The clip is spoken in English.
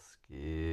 skin.